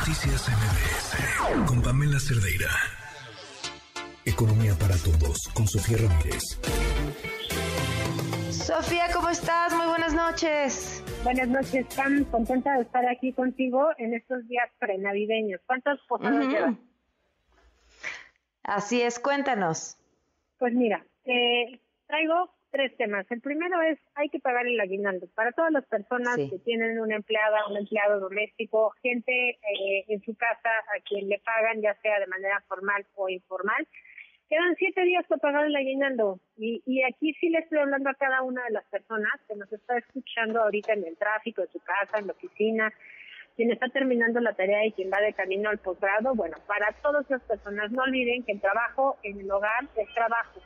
Noticias MBS con Pamela Cerdeira. Economía para todos con Sofía Ramírez. Sofía, ¿cómo estás? Muy buenas noches. Buenas noches, tan contenta de estar aquí contigo en estos días prenavideños. ¿Cuántas posadas llevas? Así es, cuéntanos. Pues mira, eh, traigo tres temas. El primero es, hay que pagar el aguinaldo. Para todas las personas que tienen una empleada, un empleado doméstico, gente eh, en su casa a quien le pagan, ya sea de manera formal o informal, quedan siete días para pagar el aguinaldo. Y, y aquí sí le estoy hablando a cada una de las personas que nos está escuchando ahorita en el tráfico, en su casa, en la oficina, quien está terminando la tarea y quien va de camino al posgrado. Bueno, para todas las personas, no olviden que el trabajo en el hogar es trabajo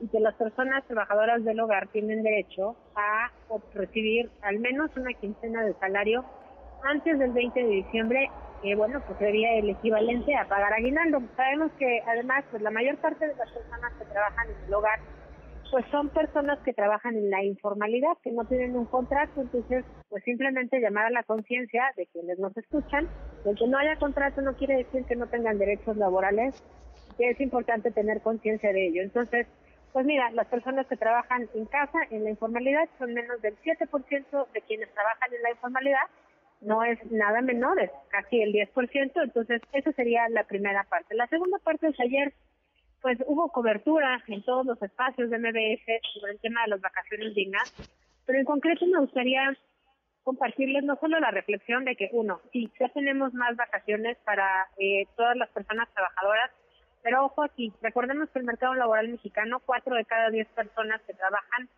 y que las personas trabajadoras del hogar tienen derecho a recibir al menos una quincena de salario antes del 20 de diciembre, que bueno, pues sería el equivalente a pagar aguinaldo. Sabemos que además, pues la mayor parte de las personas que trabajan en el hogar, pues son personas que trabajan en la informalidad, que no tienen un contrato, entonces pues simplemente llamar a la conciencia de quienes nos escuchan, de que no haya contrato no quiere decir que no tengan derechos laborales, que es importante tener conciencia de ello. Entonces, pues mira, las personas que trabajan en casa, en la informalidad, son menos del 7% de quienes trabajan en la informalidad. No es nada menor, es casi el 10%. Entonces, esa sería la primera parte. La segunda parte es ayer, pues hubo cobertura en todos los espacios de MBS sobre el tema de las vacaciones dignas. Pero en concreto me gustaría compartirles no solo la reflexión de que, uno, sí, ya tenemos más vacaciones para eh, todas las personas trabajadoras, pero ojo aquí, recordemos que el mercado laboral mexicano, cuatro de cada diez personas que trabajan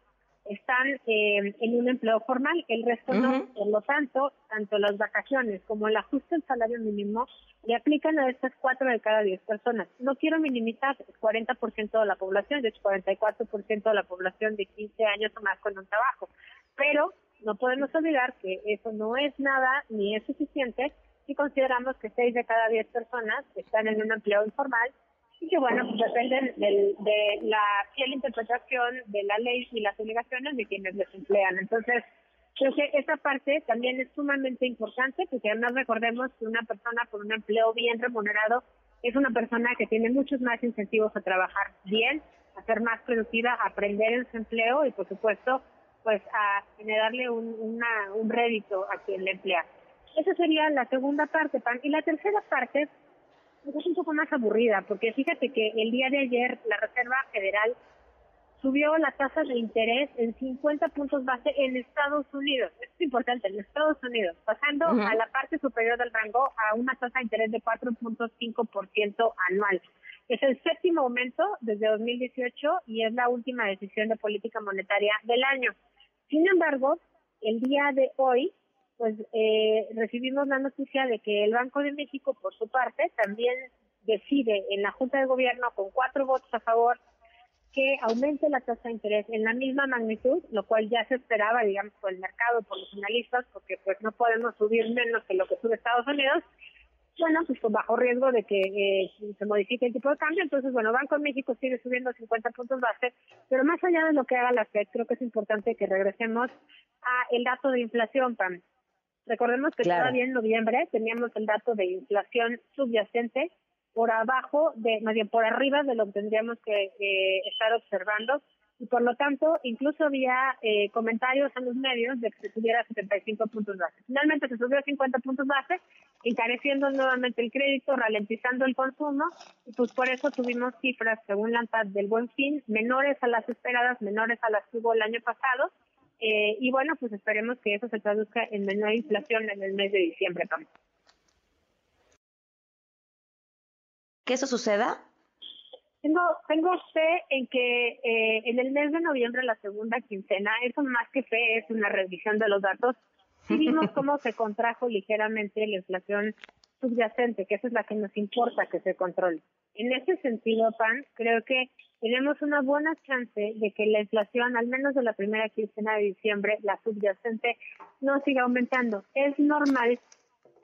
están eh, en un empleo formal, el resto no. Por lo tanto, tanto las vacaciones como el ajuste al salario mínimo le aplican a estas cuatro de cada diez personas. No quiero minimizar el 40% de la población, de hecho 44% de la población de 15 años o más con un trabajo. Pero no podemos olvidar que eso no es nada ni es suficiente si consideramos que seis de cada diez personas están en un empleo informal y que bueno, pues dependen de la fiel interpretación de la ley y las obligaciones de quienes les emplean. Entonces, creo que esa parte también es sumamente importante, porque además recordemos que una persona con un empleo bien remunerado es una persona que tiene muchos más incentivos a trabajar bien, a ser más productiva, a aprender en su empleo y por supuesto, pues a generarle un, una, un rédito a quien le emplea. Esa sería la segunda parte, Pan. Y la tercera parte es un poco más aburrida, porque fíjate que el día de ayer la Reserva Federal subió la tasa de interés en 50 puntos base en Estados Unidos. Esto es importante, en Estados Unidos, pasando a la parte superior del rango a una tasa de interés de 4.5% anual. Es el séptimo aumento desde 2018 y es la última decisión de política monetaria del año. Sin embargo, el día de hoy pues eh, recibimos la noticia de que el Banco de México, por su parte, también decide en la Junta de Gobierno con cuatro votos a favor que aumente la tasa de interés en la misma magnitud, lo cual ya se esperaba, digamos, por el mercado, por los analistas, porque pues no podemos subir menos que lo que sube Estados Unidos. Bueno, pues con bajo riesgo de que eh, se modifique el tipo de cambio. Entonces, bueno, Banco de México sigue subiendo 50 puntos base, pero más allá de lo que haga la FED, creo que es importante que regresemos a el dato de inflación, Pam. Recordemos que todavía en noviembre teníamos el dato de inflación subyacente por abajo, de, más bien por arriba de lo que tendríamos que estar observando. Y por lo tanto incluso había eh, comentarios en los medios de que se subiera 75 puntos base. Finalmente se subió a 50 puntos base, encareciendo nuevamente el crédito, ralentizando el consumo. Y pues por eso tuvimos cifras según la del Buen Fin menores a las esperadas, menores a las que hubo el año pasado eh, y bueno, pues esperemos que eso se traduzca en menor inflación en el mes de diciembre, también. ¿Que eso suceda? Tengo, tengo fe en que eh, en el mes de noviembre, la segunda quincena, eso más que fe es una revisión de los datos. Sí vimos cómo se contrajo ligeramente la inflación subyacente, que esa es la que nos importa que se controle. En ese sentido, Pan, creo que tenemos una buena chance de que la inflación, al menos de la primera quincena de diciembre, la subyacente, no siga aumentando. Es normal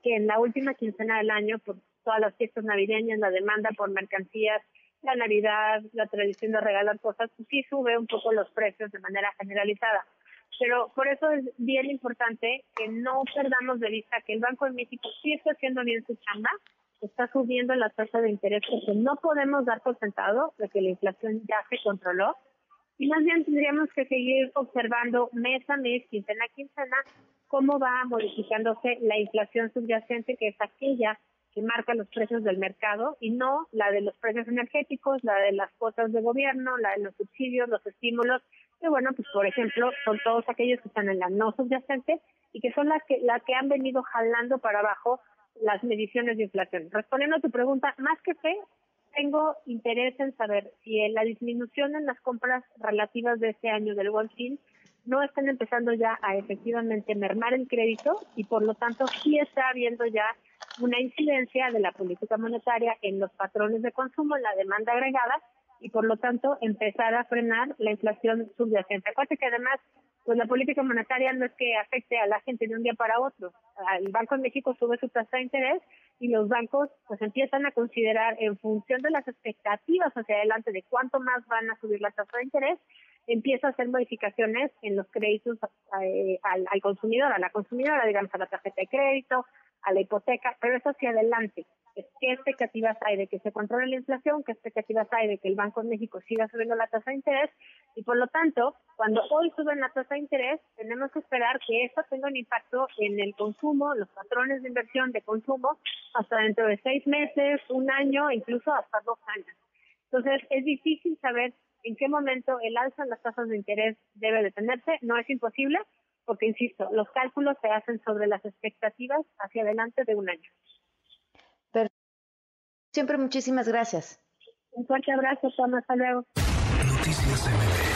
que en la última quincena del año, por todas las fiestas navideñas, la demanda por mercancías, la Navidad, la tradición de regalar cosas, sí sube un poco los precios de manera generalizada. Pero por eso es bien importante que no perdamos de vista que el Banco de México sí está haciendo bien su chamba, está subiendo la tasa de interés porque no podemos dar por sentado de que la inflación ya se controló. Y más bien tendríamos que seguir observando mes a mes, quincena a quincena, cómo va modificándose la inflación subyacente, que es aquella marca los precios del mercado y no la de los precios energéticos, la de las cuotas de gobierno, la de los subsidios, los estímulos, que bueno, pues por ejemplo, son todos aquellos que están en la no subyacente y que son las que, las que han venido jalando para abajo las mediciones de inflación. Respondiendo a tu pregunta, más que fe, tengo interés en saber si la disminución en las compras relativas de este año del Walgreens no están empezando ya a efectivamente mermar el crédito y por lo tanto sí está habiendo ya una incidencia de la política monetaria en los patrones de consumo, en la demanda agregada y por lo tanto empezar a frenar la inflación subyacente. Acuérdate que además pues la política monetaria no es que afecte a la gente de un día para otro. El Banco de México sube su tasa de interés y los bancos pues empiezan a considerar en función de las expectativas hacia adelante de cuánto más van a subir la tasa de interés, empieza a hacer modificaciones en los créditos eh, al, al consumidor, a la consumidora, digamos a la tarjeta de crédito, a la hipoteca, pero eso hacia adelante. ¿Qué expectativas hay de que se controle la inflación? ¿Qué expectativas hay de que el Banco de México siga subiendo la tasa de interés? Y por lo tanto, cuando hoy suben la tasa de interés, tenemos que esperar que eso tenga un impacto en el consumo, los patrones de inversión de consumo, hasta dentro de seis meses, un año, incluso hasta dos años. Entonces, es difícil saber en qué momento el alza en las tasas de interés debe detenerse. No es imposible, porque, insisto, los cálculos se hacen sobre las expectativas hacia adelante de un año. Pero siempre muchísimas gracias. Un fuerte abrazo, Tom. Hasta luego. Noticias